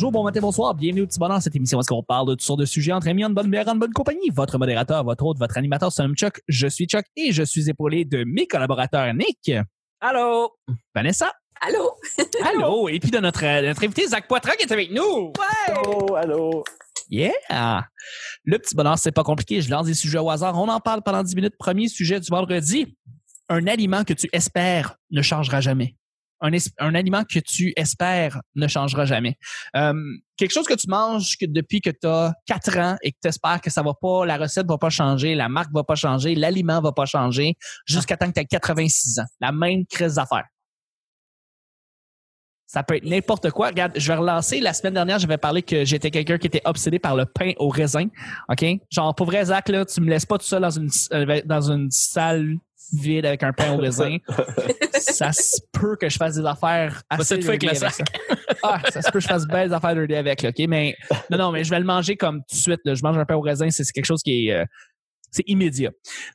bonjour, bon matin, bonsoir. Bienvenue au petit bonheur. Cette émission où est-ce qu'on parle de toutes sortes de sujets entre amis, en bonne bière, en bonne compagnie. Votre modérateur, votre hôte, votre animateur, c'est Chuck. Je suis Chuck et je suis épaulé de mes collaborateurs Nick. Allô? Vanessa. Allô? Allô? Et puis de notre, notre invité Zach Poitras qui est avec nous. Ouais! Allô, allô. Yeah! Le petit bonheur, c'est pas compliqué. Je lance des sujets au hasard. On en parle pendant 10 minutes. Premier sujet du vendredi. Un aliment que tu espères ne changera jamais. Un, un aliment que tu espères ne changera jamais. Euh, quelque chose que tu manges depuis que tu as 4 ans et que tu espères que ça va pas, la recette va pas changer, la marque va pas changer, l'aliment va pas changer jusqu'à temps que tu aies 86 ans. La même crise d'affaires. Ça peut être n'importe quoi. Regarde, je vais relancer. La semaine dernière, j'avais parlé que j'étais quelqu'un qui était obsédé par le pain au raisin. OK? Genre, pour vrai, Zach, là, tu me laisses pas tout seul dans une, euh, dans une salle vide avec un pain au raisin. ça se peut que je fasse des affaires assez cette fois avec le ça. Ah, ça se peut que je fasse belles affaires dirty avec, là, OK? Mais non, non, mais je vais le manger comme tout de suite. là. Je mange un pain au raisin, c'est quelque chose qui est... euh, c'est immédiat.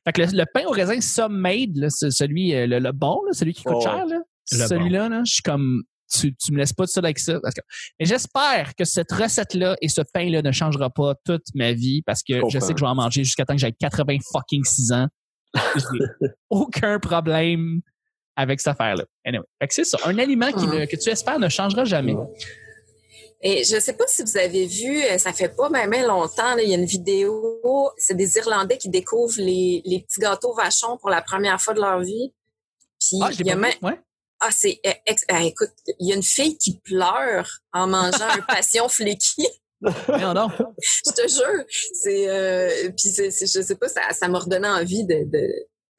Fait que le, le pain au raisin Submade, là, celui, euh, le, le bon, là, celui qui coûte Oh, cher, celui-là, là, je suis comme, tu, tu me laisses pas tout seul avec ça. Parce que, mais j'espère que cette recette-là et ce pain-là ne changera pas toute ma vie parce que je comprends. sais que je vais en manger jusqu'à temps que j'ai 80 fucking 6 ans. J'ai aucun problème avec cette affaire-là. Anyway. C'est ça. Un aliment qui ne- que tu espères ne changera jamais. Et je sais pas si vous avez vu, euh, ça fait pas même longtemps, là, il y a une vidéo, c'est des Irlandais qui découvrent les, les petits gâteaux vachons pour la première fois de leur vie. Puis Ah, il y a même. Ouais. ah, c'est, ex- ah, écoute, il y a une fille qui pleure en mangeant un passion fléqui. Non, non. je te jure. C'est, euh, puis c'est, c'est- je sais pas, ça, ça m'a redonné envie de, de,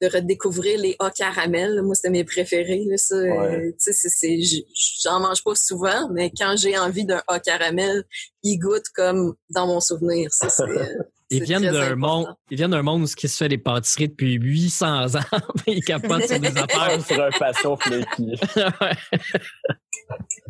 de redécouvrir les hauts caramel. là. Moi, c'était mes préférés. Là, ça, Ouais. Euh, sais, c'est, j'en mange pas souvent, mais quand j'ai envie d'un haut caramel, il goûte comme dans mon souvenir. Ça, c'est, euh, Ils viennent d'un monde, ils viennent d'un monde où ce qui se fait des pâtisseries depuis 800 ans. ils capotent sur des affaires. sur un passion flaky.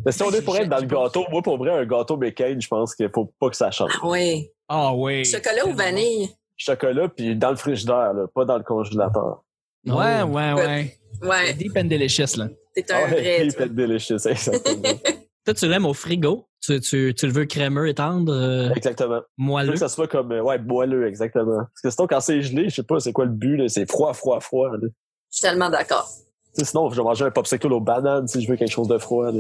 Si on est pour être dans le gâteau, moi, pour vrai, un gâteau bacon, je pense qu'il faut pas que ça change. Ah oui. Ah oui. Chocolat ou vanille? Chocolat, puis dans le frigidaire, là, pas dans le congélateur. Ouais, ouais, ouais. Ouais, Deep and delicious, là. t'es un Ah ouais, vrai. toi. fait délicieux, exactement. Toi, tu l'aimes au frigo? Tu, tu, tu le veux crémeux et tendre, euh, exactement. Je veux moelleux. que ça soit comme, euh, ouais, moelleux, exactement. Parce que sinon, quand c'est gelé, je sais pas, c'est quoi le but, là, c'est froid, froid, froid, là. Je suis tellement d'accord. Sinon, je vais manger un popsicle aux bananes si je veux quelque chose de froid.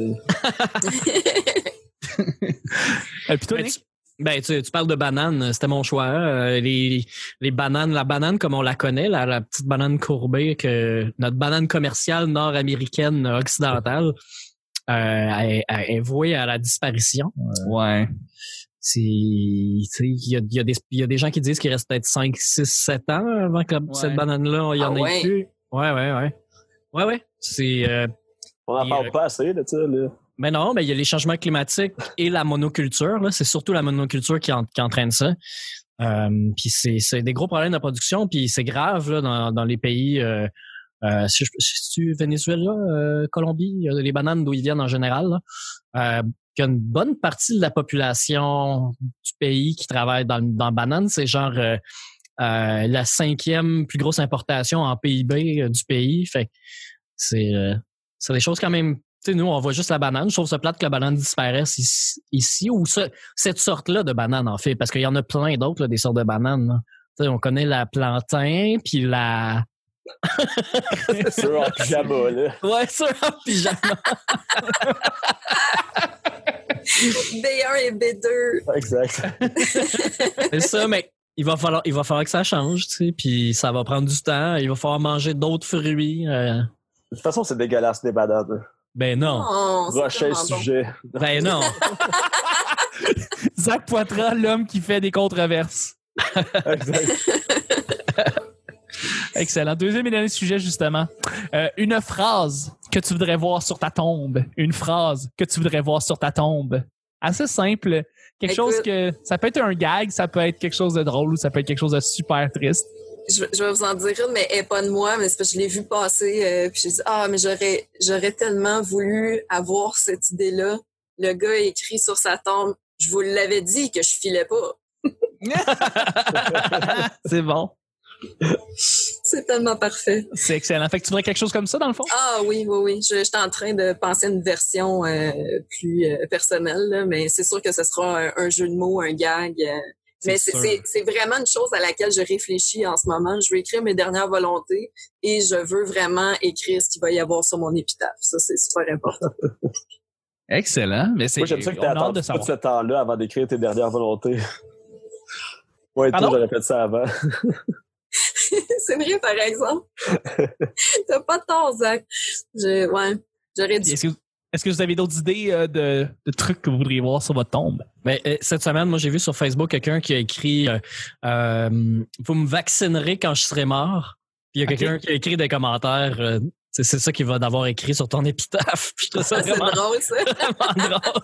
Et puis toi, Ben, Nick? ben, tu, tu parles de bananes, c'était mon choix. Euh, les, les bananes, la banane comme on la connaît, la, la petite banane courbée que notre banane commerciale nord-américaine occidentale euh, est, est vouée à la disparition. Ouais. C'est, tu sais, il y a, y, a des- il y a des gens qui disent qu'il reste peut-être 5, 6, 7 ans avant que Ouais. cette banane-là, il y en Ah ait ouais? plus. Ouais, ouais, ouais. Ouais, ouais. C'est, euh, On en Et, parle euh, pas assez, là, tu sais, là. mais non, mais il y a les changements climatiques et la monoculture. Là. C'est surtout la monoculture qui, en- qui entraîne ça. Euh, puis c'est, c'est des gros problèmes de production, puis c'est grave là, dans, dans les pays. Euh, euh, si si tu Venezuela, euh, Colombie, les bananes d'où ils viennent en général, là, y a une bonne partie de la population du pays qui travaille dans, dans banane, c'est genre euh, la cinquième plus grosse importation en PIB euh, du pays. Fait que c'est euh, c'est des choses quand même. Tu sais, nous, on voit juste la banane. Je trouve ça plate que la banane disparaisse ici, ici ou ce- cette sorte-là de banane, en fait, parce qu'il y en a plein d'autres, là, des sortes de bananes. là. Tu sais, on connaît la plantain, puis la... Sur en pyjama, là. Ouais, ça, en pyjama. B1 et B2. Exact. C'est ça, mais il va falloir, il va falloir que ça change, tu sais, puis ça va prendre du temps. Il va falloir manger d'autres fruits. euh. De toute façon, c'est dégueulasse, les bananes. Ben non. Oh, bon. sujet. Ben non. Zach Poitras, l'homme qui fait des controverses. Exact. Excellent. Deuxième et dernier sujet, justement. Euh, une phrase que tu voudrais voir sur ta tombe. Une phrase que tu voudrais voir sur ta tombe. Assez simple. Quelque Écoute- chose que... Ça peut être un gag, ça peut être quelque chose de drôle ou ça peut être quelque chose de super triste. Je, je vais vous en dire une, mais elle est pas de moi, mais c'est parce que je l'ai vu passer, euh, puis j'ai dit, ah, mais j'aurais, j'aurais tellement voulu avoir cette idée-là. Le gars a écrit sur sa tombe, je vous l'avais dit que je filais pas. C'est bon. C'est tellement parfait. C'est excellent. Fait que tu voudrais quelque chose comme ça, dans le fond? Ah oui, oui, oui. Je, j'étais en train de penser à une version euh, plus euh, personnelle, là, mais c'est sûr que ce sera un, un jeu de mots, un gag. euh. mais c'est, vraiment une chose à laquelle je réfléchis en ce moment. Je veux écrire mes dernières volontés et je veux vraiment écrire ce qu'il va y avoir sur mon épitaphe. Ça, c'est super important. Excellent. Mais c'est, Moi, j'aime ça que on tu attendu tout savoir. ce temps-là avant d'écrire tes dernières volontés. Ouais, toi, j'aurais fait ça avant. C'est vrai, par exemple. T'as pas de tort, Zach. Je, ouais, j'aurais dû. Est-ce que, vous avez d'autres idées euh, de, de trucs que vous voudriez voir sur votre tombe? Ben, euh, cette semaine, moi, j'ai vu sur Facebook quelqu'un qui a écrit euh, euh, Vous me vaccinerez quand je serai mort. Puis il y a quelqu'un qui a écrit des commentaires. C'est c'est ça qu'il va d'avoir écrit sur ton épitaphe. Puis je trouve ça Ah, c'est vraiment, drôle, ça. vraiment drôle.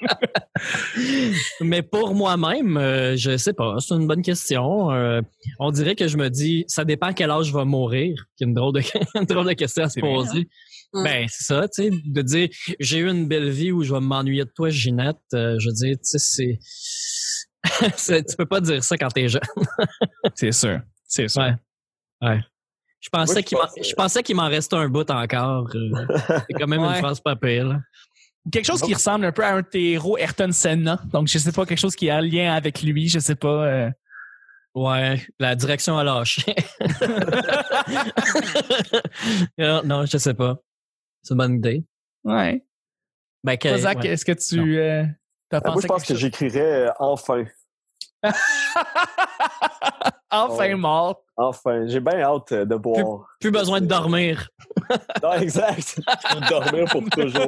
Mais pour moi-même, euh, je sais pas. C'est une bonne question. Euh, on dirait que je me dis, ça dépend à quel âge je vais mourir. C'est une drôle de, une drôle de question à se poser. Ben, c'est ça, tu sais, de dire, j'ai eu une belle vie où je vais m'ennuyer de toi, Ginette. euh, je veux dire, tu sais, c'est... c'est- tu peux pas dire ça quand t'es jeune. C'est sûr. C'est sûr. Ouais. Ouais. Je pensais Moi, qu'il m'en, pense, je pensais qu'il m'en restait un bout encore. euh, c'est quand même Ouais. une phrase pas pire, là. Quelque chose qui ressemble un peu à un héros, Ayrton Senna. Donc, je sais pas, quelque chose qui a un lien avec lui, je sais pas. euh. Ouais, la direction a lâché. non, non, je sais pas. C'est une bonne idée. Ouais. Ben, que- Zach, ouais. est-ce que tu euh, t'as Euh, Moi, pensé je à pense que j'écrirais euh, enfin. enfin Oh. mort. Enfin. J'ai bien hâte euh, de boire. Plus besoin de dormir. Non, exact. Dormir pour toujours.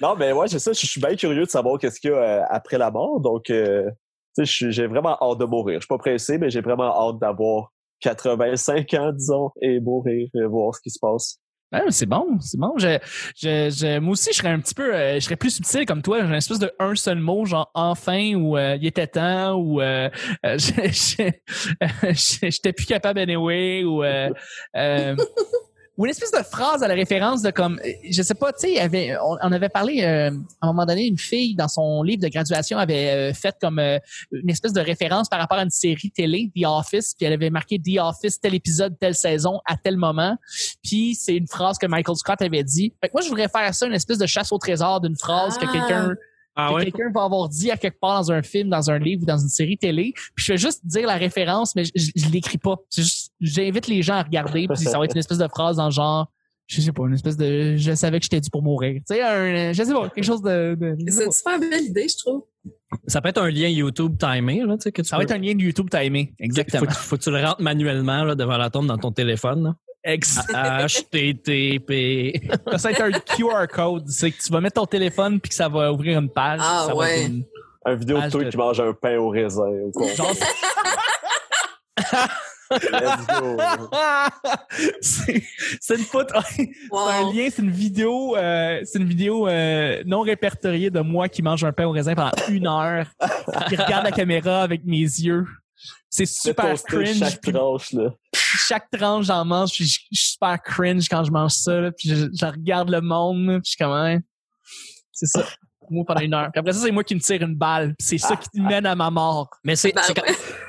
Non, mais ouais, c'est ça. Je suis bien curieux de savoir qu'est-ce qu'il y a euh, après la mort. Donc, euh, j'ai vraiment hâte de mourir. Je suis pas pressé, mais j'ai vraiment hâte d'avoir 85 ans, disons, et mourir, et voir ce qui se passe. Mais c'est bon, c'est bon. Je, je, je- moi aussi, je serais un petit peu, euh, je serais plus subtil comme toi. J'ai une espèce de un seul mot, genre enfin ou euh, il était temps ou euh, euh, je- j'étais plus capable anyway ou euh, euh, ou une espèce de phrase à la référence de comme, euh, je sais pas, tu sais, avait, on, on avait parlé euh, à un moment donné, une fille dans son livre de graduation avait euh, fait comme euh, une espèce de référence par rapport à une série télé, The Office, puis elle avait marqué The Office tel épisode, telle saison à tel moment. Puis c'est une phrase que Michael Scott avait dit. Fait que moi, je voudrais faire ça, une espèce de chasse au trésor d'une phrase que Ah. quelqu'un Ah que ouais? quelqu'un va avoir dit à quelque part dans un film, dans un livre ou dans une série télé. Puis je vais juste dire la référence, mais je, je, je l'écris pas. C'est juste- J'invite les gens à regarder, puis ça va être une espèce de phrase dans le genre, je sais pas, une espèce de, je savais que j'étais dû pour mourir. Tu sais, un, je sais pas, quelque chose de, C'est une super belle idée, je trouve. Ça peut être un lien YouTube timé, là, tu sais, que tu ça va peux- être un lien de YouTube timé. Exactement. Faut, que- faut que tu le rentres manuellement là, devant la tombe dans ton téléphone. là. HTTP. ça va être un QR code. C'est que tu vas mettre ton téléphone puis que ça va ouvrir une page. Ah, ça va ouais. être une- Un vidéo de toi qui mange un pain au raisin. ou quoi. genre, Let's go. c'est une photo. C'est Wow. un lien, c'est une vidéo, euh, c'est une vidéo euh, non répertoriée de moi qui mange un pain au raisin pendant une heure, qui regarde la caméra avec mes yeux. C'est super cringe. chaque tranche, là. Chaque tranche j'en mange, puis je, je suis super cringe quand je mange ça. là, puis je, je regarde le monde, là, puis je suis comme hein, c'est ça. Moi pendant une heure. Puis après ça, c'est moi qui me tire une balle. C'est ça qui mène à ma mort. Mais c'est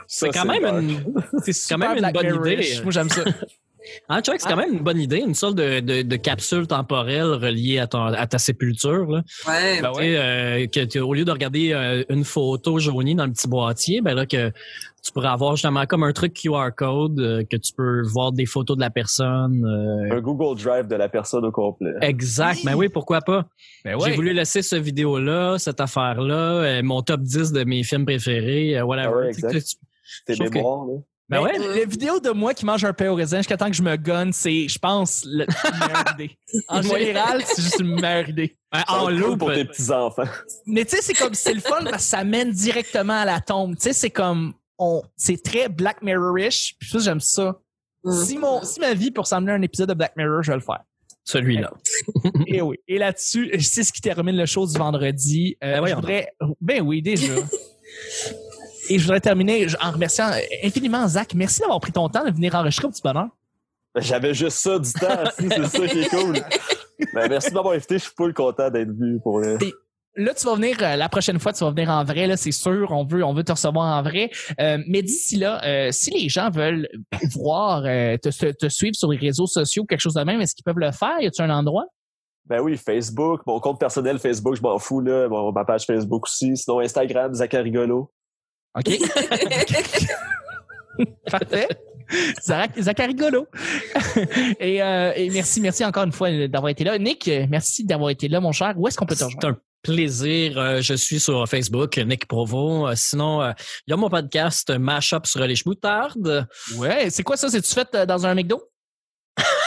c'est quand, quand même une. C'est quand même une bonne idée. Moi j'aime ça. Ah, tu vois que c'est quand même une bonne idée, une sorte de, de, de capsule temporelle reliée à, ton, à ta sépulture. Là. Ouais. Ben Tu sais, euh, que tu- au lieu de regarder euh, une photo jaunie dans le petit boîtier, ben là que tu pourrais avoir justement comme un truc QR code euh, que tu peux voir des photos de la personne. euh, Un Google Drive de la personne au complet. exact. Oui. Ben oui, pourquoi pas? Ben J'ai voulu laisser cette vidéo-là, cette affaire-là, euh, mon top 10 de mes films préférés, euh, whatever. Ah ouais, exact. tu- Tes que- mémoires, là. Ben ouais. Mais La vidéo de moi qui mange un pain au raisin jusqu'à temps que je me gonne, c'est, je pense, la la meilleure idée. En général, c'est juste une meilleure idée. Ben, en loop. pour tes petits-enfants. Mais tu sais, c'est comme, c'est le fun parce que ça mène directement à la tombe. Tu sais, c'est comme, on, c'est très Black Mirror-ish. Puis ça, j'aime ça. Mm. Si mon, si ma vie pour s'amener à un épisode de Black Mirror, je vais le faire. Celui-là. Et oui. Et là-dessus, c'est ce qui termine le show du vendredi. Euh, Ben voyons voudrais, ben oui, déjà. Et je voudrais terminer en remerciant infiniment Zach. Merci d'avoir pris ton temps de venir enregistrer au petit bonheur. Ben, J'avais juste ça du temps, si, c'est ça qui est cool. Ben, merci de m'avoir invité, je suis full content d'être venu pour le... là, tu vas venir euh, la prochaine fois, tu vas venir en vrai, là, c'est sûr. On veut, on veut te recevoir en vrai. Euh, mais d'ici là, euh, si les gens veulent voir, euh, te, te- suivre sur les réseaux sociaux, quelque chose de même, est-ce qu'ils peuvent le faire? Y a-tu un endroit? Ben oui, Facebook, mon compte personnel Facebook, je m'en fous, là. Mon- ma page Facebook aussi. Sinon, Instagram, Zachary Rigolo. OK. Parfait. Zach- Zachary Golo. et, euh, et merci, merci encore une fois d'avoir été là. Nick, merci d'avoir été là, mon cher. Où est-ce qu'on peut te C'est rejoindre? un plaisir. Euh, je suis sur Facebook, Nick Provo. Euh, sinon, euh, il y a mon podcast Mashup sur les chemoutardes. Ouais, c'est quoi ça? C'est-tu fait dans un McDo?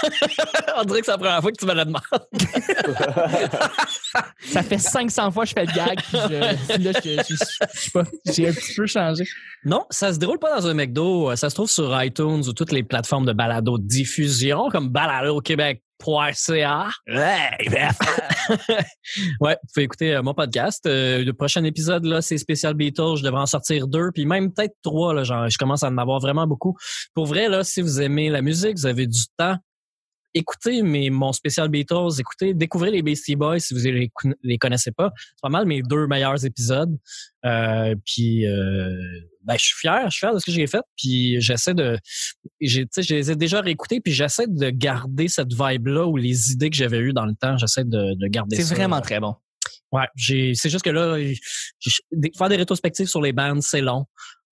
On dirait que c'est la première fois que tu me la demandes. Ça fait 500 fois que je fais le gag. Puis je, là, je, je- je- je sais pas, j'ai un petit peu changé. Non, ça se déroule pas dans un McDo. Ça se trouve sur iTunes ou toutes les plateformes de balado diffusion comme baladoquebec.ca. ouais, vous pouvez écouter euh, mon podcast. Euh, le prochain épisode, là, c'est spécial Beatles. Je devrais en sortir deux, puis même peut-être trois. Là, genre, je commence à en avoir vraiment beaucoup. Pour vrai, là, si vous aimez la musique, vous avez du temps, écoutez mes, mon spécial Beatles, écoutez, découvrez les Beastie Boys si vous les, les connaissez pas. C'est pas mal mes deux meilleurs épisodes. Euh, puis euh, ben, je suis fier, je suis fier de ce que j'ai fait. Puis j'essaie de, je les ai déjà réécoutés, puis j'essaie de garder cette vibe-là ou les idées que j'avais eues dans le temps. J'essaie de, de garder. C'est vraiment très bon. Ouais, c'est juste que là, faire des rétrospectives sur les bands, c'est long.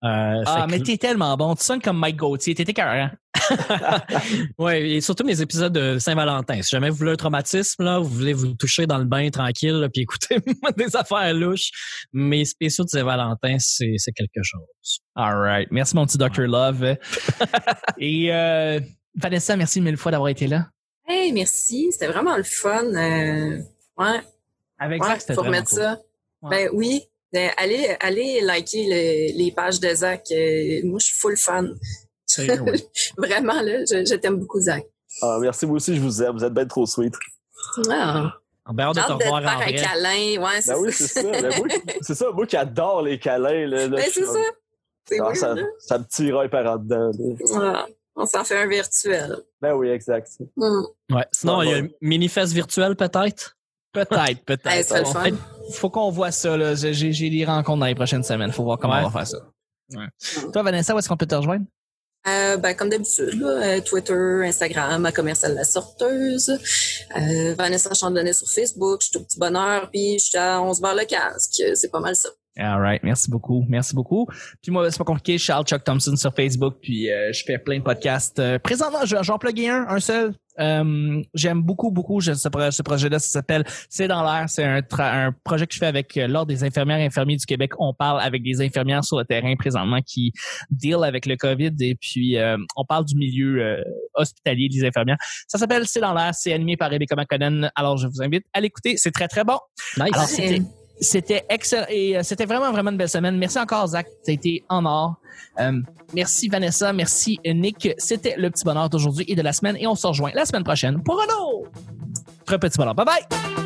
Euh, Ah, mais que- t'es tellement bon. Tu sonnes comme Mike Gauthier. T'étais carré. ouais, et surtout mes épisodes de Saint-Valentin. Si jamais vous voulez un traumatisme, là, vous voulez vous toucher dans le bain tranquille, là, puis écouter des affaires louches, mes spéciaux de Saint-Valentin, c'est, c'est quelque chose. All right. Merci, mon petit Dr. Love. Et euh, Vanessa, merci mille fois d'avoir été là. Hey, merci. C'était vraiment le fun. Euh, ouais, Avec ouais, c'était faut vraiment remettre cool. ça. Ouais. Ben oui. Ben, allez, allez liker le- les pages de Zach. Euh, moi, je suis full fan. Vraiment, là, je, je t'aime beaucoup, Zach. Ah, merci, vous aussi, je vous aime. Vous êtes bien trop sweet. Ah, Ben, hâte de j'ai te hâte de te revoir en faire un vrai. câlin. Ouais, c'est Ben oui, ça. c'est ça. Ben moi, c'est ça, moi qui adore les câlins. Là, là, Ben, c'est ça. C'est Ah, weird, ça, me tire par en dedans. là. Ah, on s'en fait un virtuel. Ben oui, exact. Hmm. Ouais. Sinon, il y a un mini-fest virtuel, peut-être? Peut-être, peut-être. Hey, c'est le On fun. Faut qu'on voit ça. là. J'ai j'ai des rencontres dans les prochaines semaines. Faut voir comment Ouais. on va faire ça. Ouais. Toi, Vanessa, où est-ce qu'on peut te rejoindre? Euh, ben, comme d'habitude, là, euh, Twitter, Instagram, à commercial la sorteuse. Euh, Vanessa Chandonnet sur Facebook, je suis au petit bonheur, puis je suis à 11 barres le casque. C'est pas mal ça. All right. Merci beaucoup. Merci beaucoup. Puis moi, c'est pas compliqué. Charles Chuck Thompson sur Facebook. Puis euh, je fais plein de podcasts. Euh, présentement, je- j'en plugué un, un seul. Euh, J'aime beaucoup, beaucoup je- ce, pro- ce projet-là. Ça s'appelle C'est dans l'air. C'est un, un projet que je fais avec euh, l'Ordre des infirmières et infirmiers du Québec. On parle avec des infirmières sur le terrain présentement qui deal avec le COVID. Et puis, euh, on parle du milieu euh, hospitalier des infirmières. Ça s'appelle C'est dans l'air. C'est animé par Rebecca McConnell. Alors, je vous invite à l'écouter. C'est très, très bon. Nice. Alors, c'était, excellent et euh, c'était vraiment, vraiment une belle semaine. Merci encore, Zach. Ça a été en or. Euh, merci, Vanessa. Merci, Nick. C'était le petit bonheur d'aujourd'hui et de la semaine et on se rejoint la semaine prochaine pour un autre petit bonheur. Bye bye!